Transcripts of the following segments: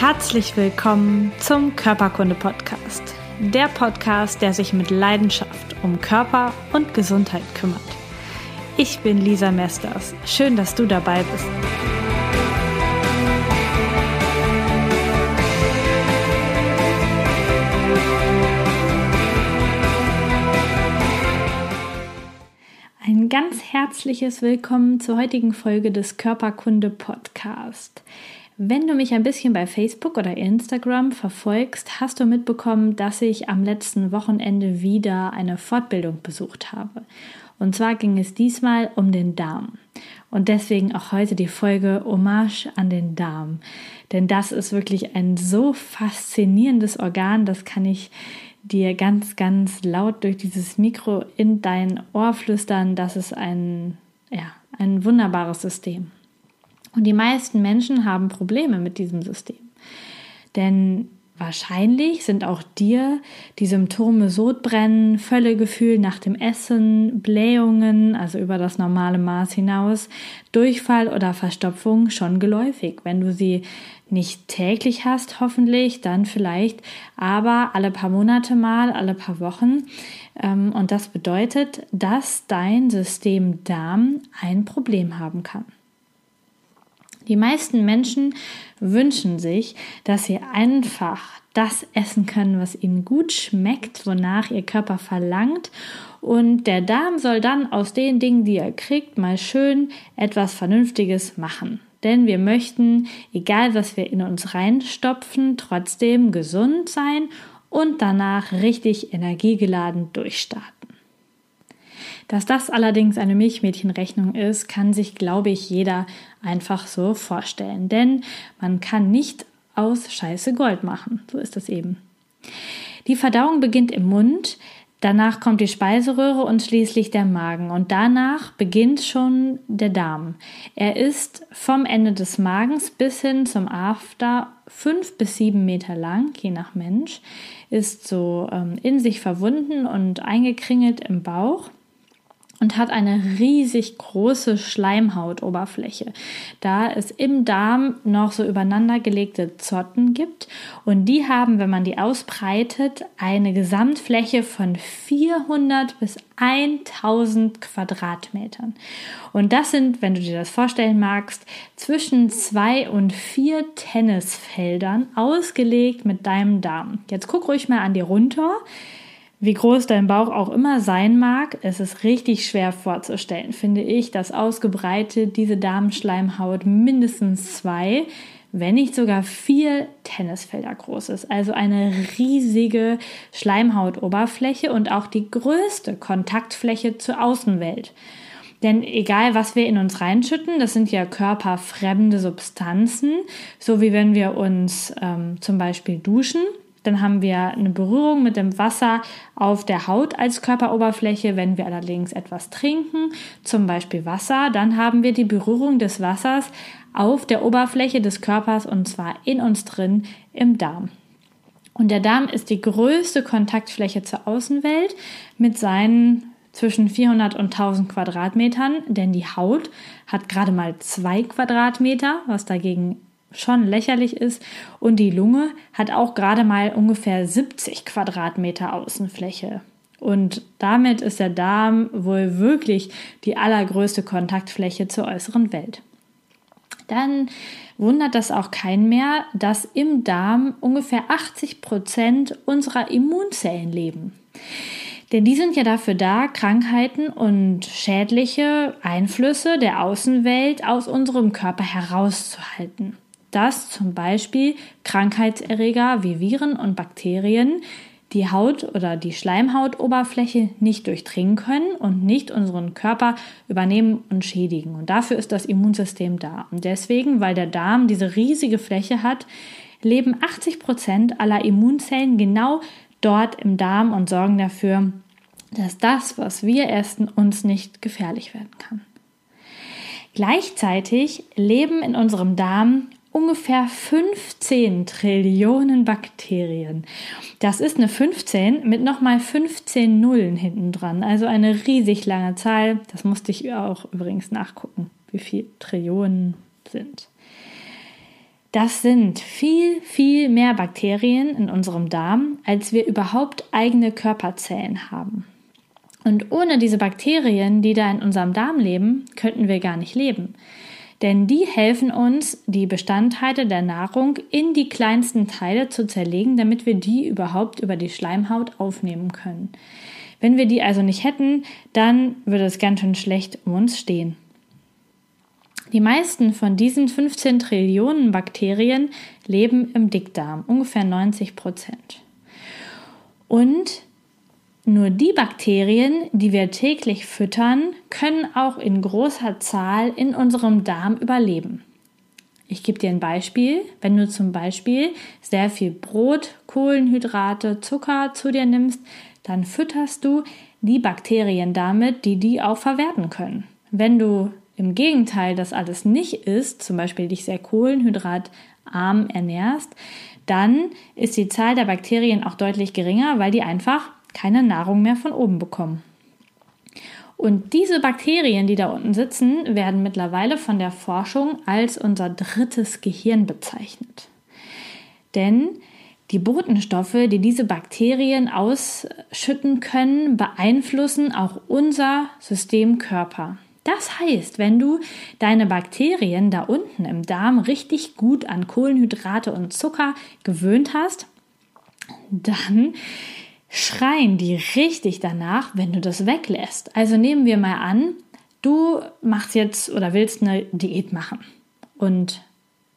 Herzlich willkommen zum Körperkunde Podcast. Der Podcast, der sich mit Leidenschaft um Körper und Gesundheit kümmert. Ich bin Lisa Mesters. Schön, dass du dabei bist. Ein ganz herzliches Willkommen zur heutigen Folge des Körperkunde Podcast. Wenn du mich ein bisschen bei Facebook oder Instagram verfolgst, hast du mitbekommen, dass ich am letzten Wochenende wieder eine Fortbildung besucht habe. Und zwar ging es diesmal um den Darm. Und deswegen auch heute die Folge Hommage an den Darm. Denn das ist wirklich ein so faszinierendes Organ, das kann ich dir ganz, ganz laut durch dieses Mikro in dein Ohr flüstern. Das ist ein, ja, ein wunderbares System. Und die meisten Menschen haben Probleme mit diesem System. Denn wahrscheinlich sind auch dir die Symptome Sodbrennen, Völlegefühl nach dem Essen, Blähungen, also über das normale Maß hinaus, Durchfall oder Verstopfung schon geläufig. Wenn du sie nicht täglich hast, hoffentlich, dann vielleicht, aber alle paar Monate mal, alle paar Wochen. Ähm, und das bedeutet, dass dein System Darm ein Problem haben kann. Die meisten Menschen wünschen sich, dass sie einfach das essen können, was ihnen gut schmeckt, wonach ihr Körper verlangt. Und der Darm soll dann aus den Dingen, die er kriegt, mal schön etwas Vernünftiges machen. Denn wir möchten, egal was wir in uns reinstopfen, trotzdem gesund sein und danach richtig energiegeladen durchstarten. Dass das allerdings eine Milchmädchenrechnung ist, kann sich, glaube ich, jeder einfach so vorstellen. Denn man kann nicht aus Scheiße Gold machen. So ist das eben. Die Verdauung beginnt im Mund, danach kommt die Speiseröhre und schließlich der Magen. Und danach beginnt schon der Darm. Er ist vom Ende des Magens bis hin zum After fünf bis sieben Meter lang, je nach Mensch, ist so ähm, in sich verwunden und eingekringelt im Bauch und hat eine riesig große Schleimhautoberfläche, da es im Darm noch so übereinander gelegte Zotten gibt und die haben, wenn man die ausbreitet, eine Gesamtfläche von 400 bis 1000 Quadratmetern. Und das sind, wenn du dir das vorstellen magst, zwischen zwei und vier Tennisfeldern ausgelegt mit deinem Darm. Jetzt guck ruhig mal an dir runter. Wie groß dein Bauch auch immer sein mag, es ist richtig schwer vorzustellen, finde ich, dass ausgebreitet diese Darmschleimhaut mindestens zwei, wenn nicht sogar vier Tennisfelder groß ist. Also eine riesige Schleimhautoberfläche und auch die größte Kontaktfläche zur Außenwelt. Denn egal, was wir in uns reinschütten, das sind ja körperfremde Substanzen, so wie wenn wir uns ähm, zum Beispiel duschen dann haben wir eine Berührung mit dem Wasser auf der Haut als Körperoberfläche. Wenn wir allerdings etwas trinken, zum Beispiel Wasser, dann haben wir die Berührung des Wassers auf der Oberfläche des Körpers und zwar in uns drin im Darm. Und der Darm ist die größte Kontaktfläche zur Außenwelt mit seinen zwischen 400 und 1000 Quadratmetern, denn die Haut hat gerade mal zwei Quadratmeter, was dagegen schon lächerlich ist. Und die Lunge hat auch gerade mal ungefähr 70 Quadratmeter Außenfläche. Und damit ist der Darm wohl wirklich die allergrößte Kontaktfläche zur äußeren Welt. Dann wundert das auch keinen mehr, dass im Darm ungefähr 80 Prozent unserer Immunzellen leben. Denn die sind ja dafür da, Krankheiten und schädliche Einflüsse der Außenwelt aus unserem Körper herauszuhalten dass zum Beispiel Krankheitserreger wie Viren und Bakterien die Haut oder die Schleimhautoberfläche nicht durchdringen können und nicht unseren Körper übernehmen und schädigen. Und dafür ist das Immunsystem da. Und deswegen, weil der Darm diese riesige Fläche hat, leben 80 Prozent aller Immunzellen genau dort im Darm und sorgen dafür, dass das, was wir essen, uns nicht gefährlich werden kann. Gleichzeitig leben in unserem Darm ungefähr 15 Trillionen Bakterien. Das ist eine 15 mit nochmal 15 Nullen hinten dran. Also eine riesig lange Zahl. Das musste ich auch übrigens nachgucken, wie viele Trillionen sind. Das sind viel, viel mehr Bakterien in unserem Darm, als wir überhaupt eigene Körperzellen haben. Und ohne diese Bakterien, die da in unserem Darm leben, könnten wir gar nicht leben. Denn die helfen uns, die Bestandteile der Nahrung in die kleinsten Teile zu zerlegen, damit wir die überhaupt über die Schleimhaut aufnehmen können. Wenn wir die also nicht hätten, dann würde es ganz schön schlecht um uns stehen. Die meisten von diesen 15 Trillionen Bakterien leben im Dickdarm, ungefähr 90 Prozent. Und nur die Bakterien, die wir täglich füttern, können auch in großer Zahl in unserem Darm überleben. Ich gebe dir ein Beispiel. Wenn du zum Beispiel sehr viel Brot, Kohlenhydrate, Zucker zu dir nimmst, dann fütterst du die Bakterien damit, die die auch verwerten können. Wenn du im Gegenteil das alles nicht isst, zum Beispiel dich sehr kohlenhydratarm ernährst, dann ist die Zahl der Bakterien auch deutlich geringer, weil die einfach keine Nahrung mehr von oben bekommen. Und diese Bakterien, die da unten sitzen, werden mittlerweile von der Forschung als unser drittes Gehirn bezeichnet. Denn die Botenstoffe, die diese Bakterien ausschütten können, beeinflussen auch unser Systemkörper. Das heißt, wenn du deine Bakterien da unten im Darm richtig gut an Kohlenhydrate und Zucker gewöhnt hast, dann schreien die richtig danach, wenn du das weglässt. Also nehmen wir mal an, du machst jetzt oder willst eine Diät machen und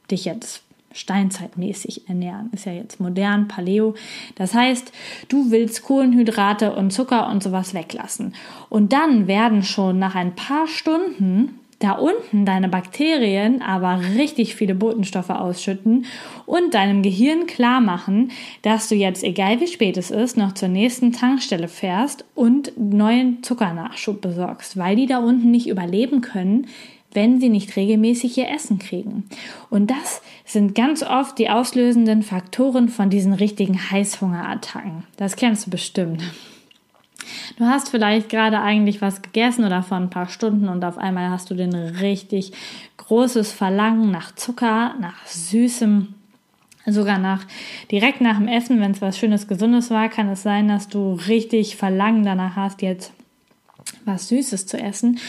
dich jetzt steinzeitmäßig ernähren. Ist ja jetzt modern, Paleo. Das heißt, du willst Kohlenhydrate und Zucker und sowas weglassen. Und dann werden schon nach ein paar Stunden da unten deine Bakterien aber richtig viele Botenstoffe ausschütten und deinem Gehirn klar machen, dass du jetzt, egal wie spät es ist, noch zur nächsten Tankstelle fährst und neuen Zuckernachschub besorgst, weil die da unten nicht überleben können, wenn sie nicht regelmäßig ihr Essen kriegen. Und das sind ganz oft die auslösenden Faktoren von diesen richtigen Heißhungerattacken. Das kennst du bestimmt. Du hast vielleicht gerade eigentlich was gegessen oder vor ein paar Stunden und auf einmal hast du den richtig großes Verlangen nach Zucker, nach Süßem, sogar nach direkt nach dem Essen, wenn es was Schönes, Gesundes war, kann es sein, dass du richtig Verlangen danach hast, jetzt was Süßes zu essen.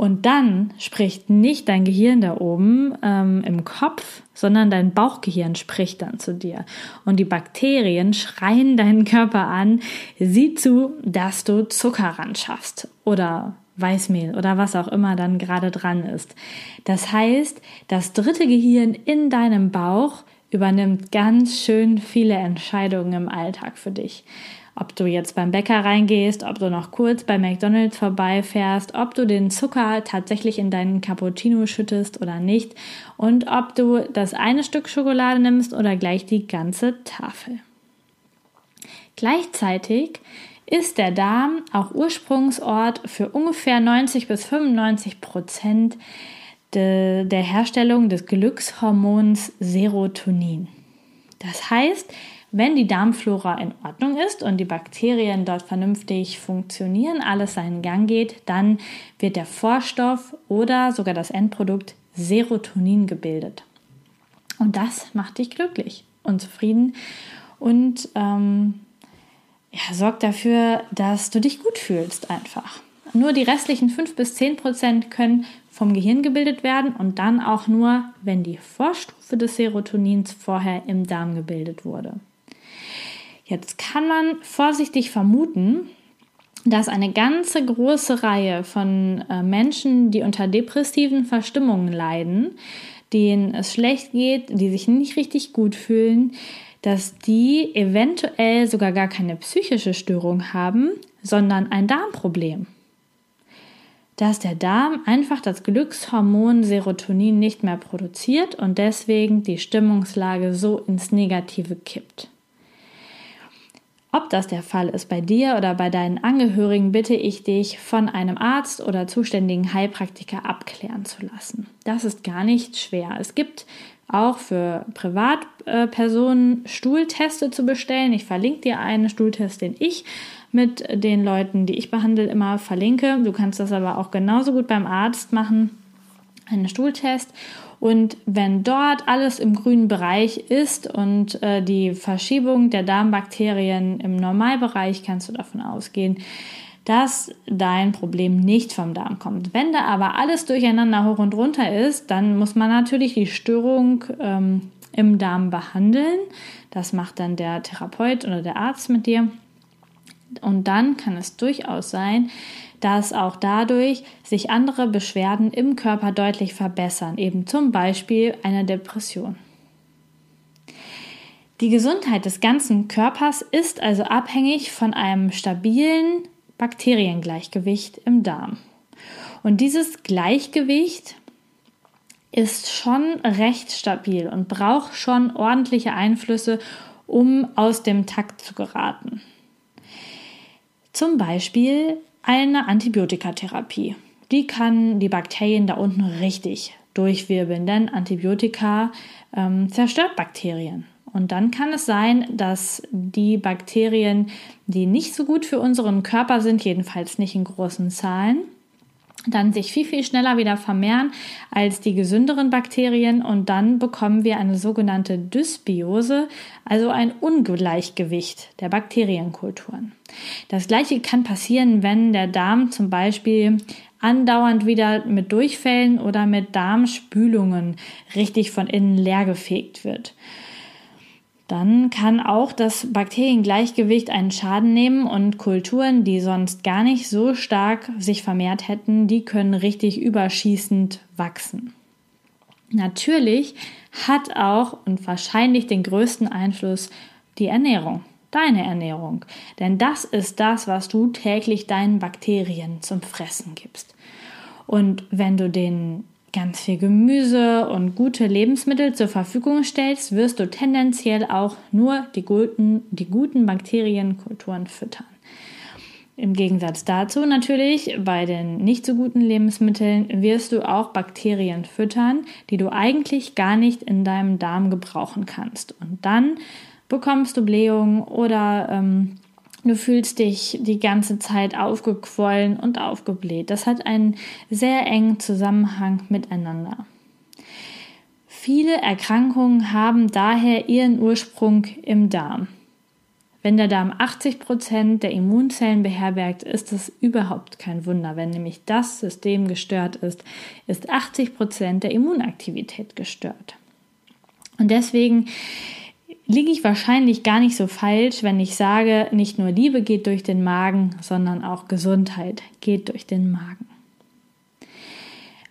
Und dann spricht nicht dein Gehirn da oben ähm, im Kopf, sondern dein Bauchgehirn spricht dann zu dir. Und die Bakterien schreien deinen Körper an, sieh zu, dass du Zucker ran schaffst oder Weißmehl oder was auch immer dann gerade dran ist. Das heißt, das dritte Gehirn in deinem Bauch übernimmt ganz schön viele Entscheidungen im Alltag für dich. Ob du jetzt beim Bäcker reingehst, ob du noch kurz bei McDonald's vorbeifährst, ob du den Zucker tatsächlich in deinen Cappuccino schüttest oder nicht und ob du das eine Stück Schokolade nimmst oder gleich die ganze Tafel. Gleichzeitig ist der Darm auch Ursprungsort für ungefähr 90 bis 95 Prozent de, der Herstellung des Glückshormons Serotonin. Das heißt, wenn die Darmflora in Ordnung ist und die Bakterien dort vernünftig funktionieren, alles seinen Gang geht, dann wird der Vorstoff oder sogar das Endprodukt Serotonin gebildet. Und das macht dich glücklich und zufrieden und ähm, ja, sorgt dafür, dass du dich gut fühlst einfach. Nur die restlichen 5 bis 10 Prozent können vom Gehirn gebildet werden und dann auch nur, wenn die Vorstufe des Serotonins vorher im Darm gebildet wurde. Jetzt kann man vorsichtig vermuten, dass eine ganze große Reihe von äh, Menschen, die unter depressiven Verstimmungen leiden, denen es schlecht geht, die sich nicht richtig gut fühlen, dass die eventuell sogar gar keine psychische Störung haben, sondern ein Darmproblem. Dass der Darm einfach das Glückshormon Serotonin nicht mehr produziert und deswegen die Stimmungslage so ins Negative kippt. Ob das der Fall ist bei dir oder bei deinen Angehörigen, bitte ich dich, von einem Arzt oder zuständigen Heilpraktiker abklären zu lassen. Das ist gar nicht schwer. Es gibt auch für Privatpersonen Stuhlteste zu bestellen. Ich verlinke dir einen Stuhltest, den ich mit den Leuten, die ich behandle, immer verlinke. Du kannst das aber auch genauso gut beim Arzt machen, einen Stuhltest. Und wenn dort alles im grünen Bereich ist und äh, die Verschiebung der Darmbakterien im Normalbereich, kannst du davon ausgehen, dass dein Problem nicht vom Darm kommt. Wenn da aber alles durcheinander hoch und runter ist, dann muss man natürlich die Störung ähm, im Darm behandeln. Das macht dann der Therapeut oder der Arzt mit dir. Und dann kann es durchaus sein, dass auch dadurch sich andere Beschwerden im Körper deutlich verbessern, eben zum Beispiel eine Depression. Die Gesundheit des ganzen Körpers ist also abhängig von einem stabilen Bakteriengleichgewicht im Darm. Und dieses Gleichgewicht ist schon recht stabil und braucht schon ordentliche Einflüsse, um aus dem Takt zu geraten. Zum Beispiel eine Antibiotikatherapie. Die kann die Bakterien da unten richtig durchwirbeln, denn Antibiotika ähm, zerstört Bakterien. Und dann kann es sein, dass die Bakterien, die nicht so gut für unseren Körper sind, jedenfalls nicht in großen Zahlen, dann sich viel, viel schneller wieder vermehren als die gesünderen Bakterien und dann bekommen wir eine sogenannte Dysbiose, also ein Ungleichgewicht der Bakterienkulturen. Das gleiche kann passieren, wenn der Darm zum Beispiel andauernd wieder mit Durchfällen oder mit Darmspülungen richtig von innen leergefegt wird dann kann auch das Bakteriengleichgewicht einen Schaden nehmen und Kulturen, die sonst gar nicht so stark sich vermehrt hätten, die können richtig überschießend wachsen. Natürlich hat auch und wahrscheinlich den größten Einfluss die Ernährung, deine Ernährung. Denn das ist das, was du täglich deinen Bakterien zum Fressen gibst. Und wenn du den ganz viel Gemüse und gute Lebensmittel zur Verfügung stellst, wirst du tendenziell auch nur die guten, die guten Bakterienkulturen füttern. Im Gegensatz dazu natürlich, bei den nicht so guten Lebensmitteln wirst du auch Bakterien füttern, die du eigentlich gar nicht in deinem Darm gebrauchen kannst. Und dann bekommst du Blähungen oder ähm, Du fühlst dich die ganze Zeit aufgequollen und aufgebläht. Das hat einen sehr engen Zusammenhang miteinander. Viele Erkrankungen haben daher ihren Ursprung im Darm. Wenn der Darm 80 Prozent der Immunzellen beherbergt, ist es überhaupt kein Wunder. Wenn nämlich das System gestört ist, ist 80 Prozent der Immunaktivität gestört. Und deswegen liege ich wahrscheinlich gar nicht so falsch, wenn ich sage, nicht nur Liebe geht durch den Magen, sondern auch Gesundheit geht durch den Magen.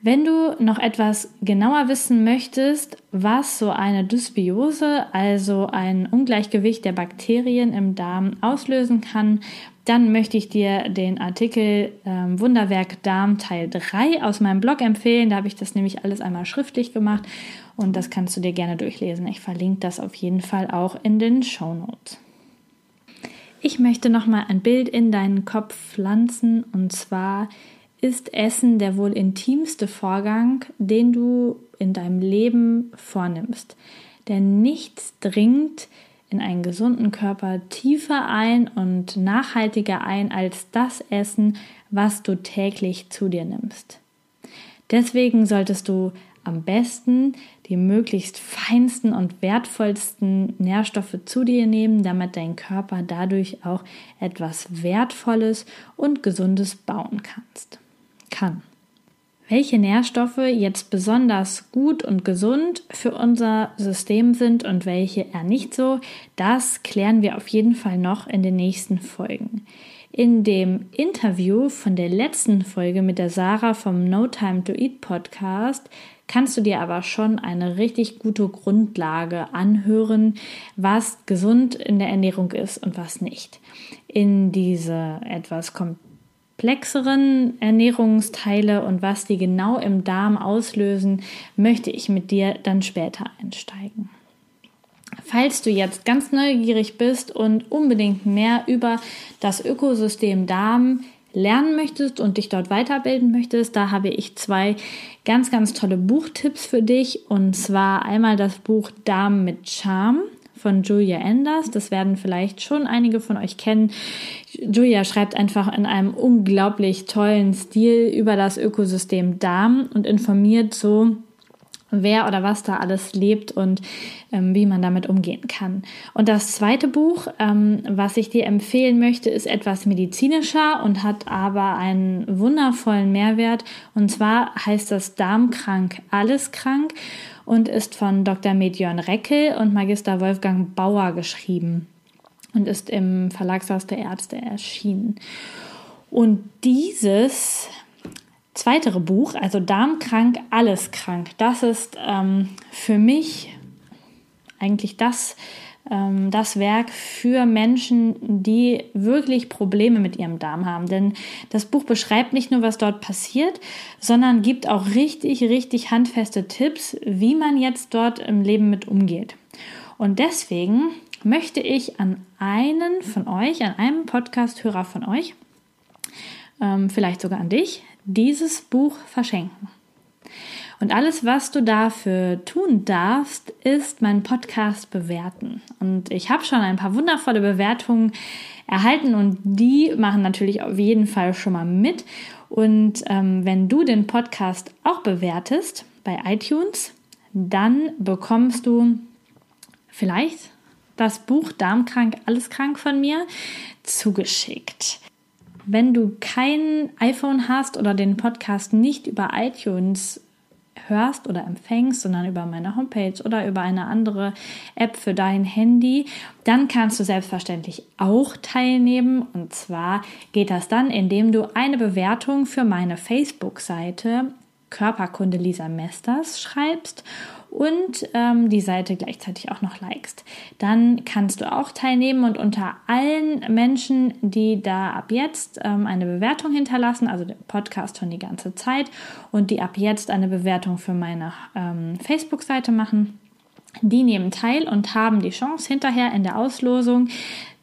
Wenn du noch etwas genauer wissen möchtest, was so eine Dysbiose, also ein Ungleichgewicht der Bakterien im Darm auslösen kann, dann möchte ich dir den Artikel ähm, Wunderwerk Darm Teil 3 aus meinem Blog empfehlen. Da habe ich das nämlich alles einmal schriftlich gemacht und das kannst du dir gerne durchlesen. Ich verlinke das auf jeden Fall auch in den Show Notes. Ich möchte noch mal ein Bild in deinen Kopf pflanzen und zwar ist Essen der wohl intimste Vorgang, den du in deinem Leben vornimmst. Denn nichts dringt in einen gesunden Körper tiefer ein und nachhaltiger ein als das Essen, was du täglich zu dir nimmst. Deswegen solltest du am besten die möglichst feinsten und wertvollsten Nährstoffe zu dir nehmen, damit dein Körper dadurch auch etwas Wertvolles und Gesundes bauen kannst. Kann. Welche Nährstoffe jetzt besonders gut und gesund für unser System sind und welche eher nicht so, das klären wir auf jeden Fall noch in den nächsten Folgen. In dem Interview von der letzten Folge mit der Sarah vom No Time to Eat Podcast kannst du dir aber schon eine richtig gute Grundlage anhören, was gesund in der Ernährung ist und was nicht. In diese etwas komplexeren Ernährungsteile und was die genau im Darm auslösen, möchte ich mit dir dann später einsteigen. Falls du jetzt ganz neugierig bist und unbedingt mehr über das Ökosystem Darm lernen möchtest und dich dort weiterbilden möchtest, da habe ich zwei ganz, ganz tolle Buchtipps für dich. Und zwar einmal das Buch Damen mit Charme von Julia Enders. Das werden vielleicht schon einige von euch kennen. Julia schreibt einfach in einem unglaublich tollen Stil über das Ökosystem Darm und informiert so wer oder was da alles lebt und ähm, wie man damit umgehen kann. Und das zweite Buch, ähm, was ich dir empfehlen möchte, ist etwas medizinischer und hat aber einen wundervollen Mehrwert. Und zwar heißt das Darmkrank, alles krank und ist von Dr. Medjörn Reckel und Magister Wolfgang Bauer geschrieben und ist im Verlagshaus der Ärzte erschienen. Und dieses zweitere Buch, also Darmkrank, alles krank, das ist ähm, für mich eigentlich das, ähm, das Werk für Menschen, die wirklich Probleme mit ihrem Darm haben. Denn das Buch beschreibt nicht nur, was dort passiert, sondern gibt auch richtig, richtig handfeste Tipps, wie man jetzt dort im Leben mit umgeht. Und deswegen möchte ich an einen von euch, an einem Podcast-Hörer von euch, ähm, vielleicht sogar an dich, dieses Buch verschenken. Und alles, was du dafür tun darfst, ist meinen Podcast bewerten. Und ich habe schon ein paar wundervolle Bewertungen erhalten und die machen natürlich auf jeden Fall schon mal mit. Und ähm, wenn du den Podcast auch bewertest bei iTunes, dann bekommst du vielleicht das Buch Darmkrank, alles krank von mir zugeschickt. Wenn du kein iPhone hast oder den Podcast nicht über iTunes hörst oder empfängst, sondern über meine Homepage oder über eine andere App für dein Handy, dann kannst du selbstverständlich auch teilnehmen. Und zwar geht das dann, indem du eine Bewertung für meine Facebook-Seite Körperkunde Lisa Mesters schreibst und ähm, die Seite gleichzeitig auch noch likest. Dann kannst du auch teilnehmen und unter allen Menschen, die da ab jetzt ähm, eine Bewertung hinterlassen, also den Podcast schon die ganze Zeit und die ab jetzt eine Bewertung für meine ähm, Facebook-Seite machen, die nehmen teil und haben die Chance hinterher in der Auslosung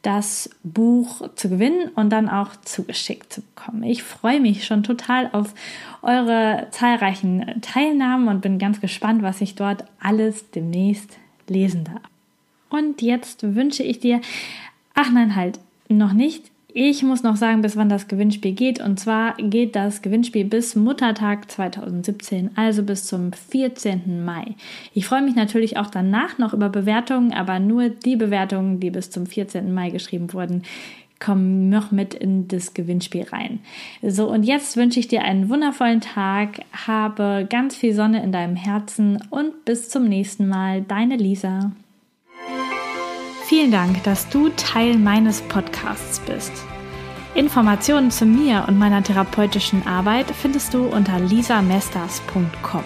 das Buch zu gewinnen und dann auch zugeschickt zu bekommen. Ich freue mich schon total auf eure zahlreichen Teilnahmen und bin ganz gespannt, was ich dort alles demnächst lesen darf. Und jetzt wünsche ich dir, ach nein, halt, noch nicht. Ich muss noch sagen, bis wann das Gewinnspiel geht. Und zwar geht das Gewinnspiel bis Muttertag 2017, also bis zum 14. Mai. Ich freue mich natürlich auch danach noch über Bewertungen, aber nur die Bewertungen, die bis zum 14. Mai geschrieben wurden, kommen noch mit in das Gewinnspiel rein. So, und jetzt wünsche ich dir einen wundervollen Tag, habe ganz viel Sonne in deinem Herzen und bis zum nächsten Mal. Deine Lisa. Vielen Dank, dass du Teil meines Podcasts bist. Informationen zu mir und meiner therapeutischen Arbeit findest du unter lisamesters.com.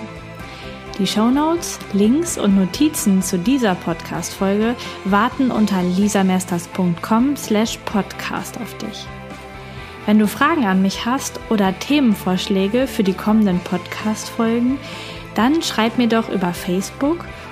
Die Shownotes, Links und Notizen zu dieser Podcast-Folge warten unter lisamesters.com slash podcast auf dich. Wenn du Fragen an mich hast oder Themenvorschläge für die kommenden Podcast-Folgen, dann schreib mir doch über Facebook –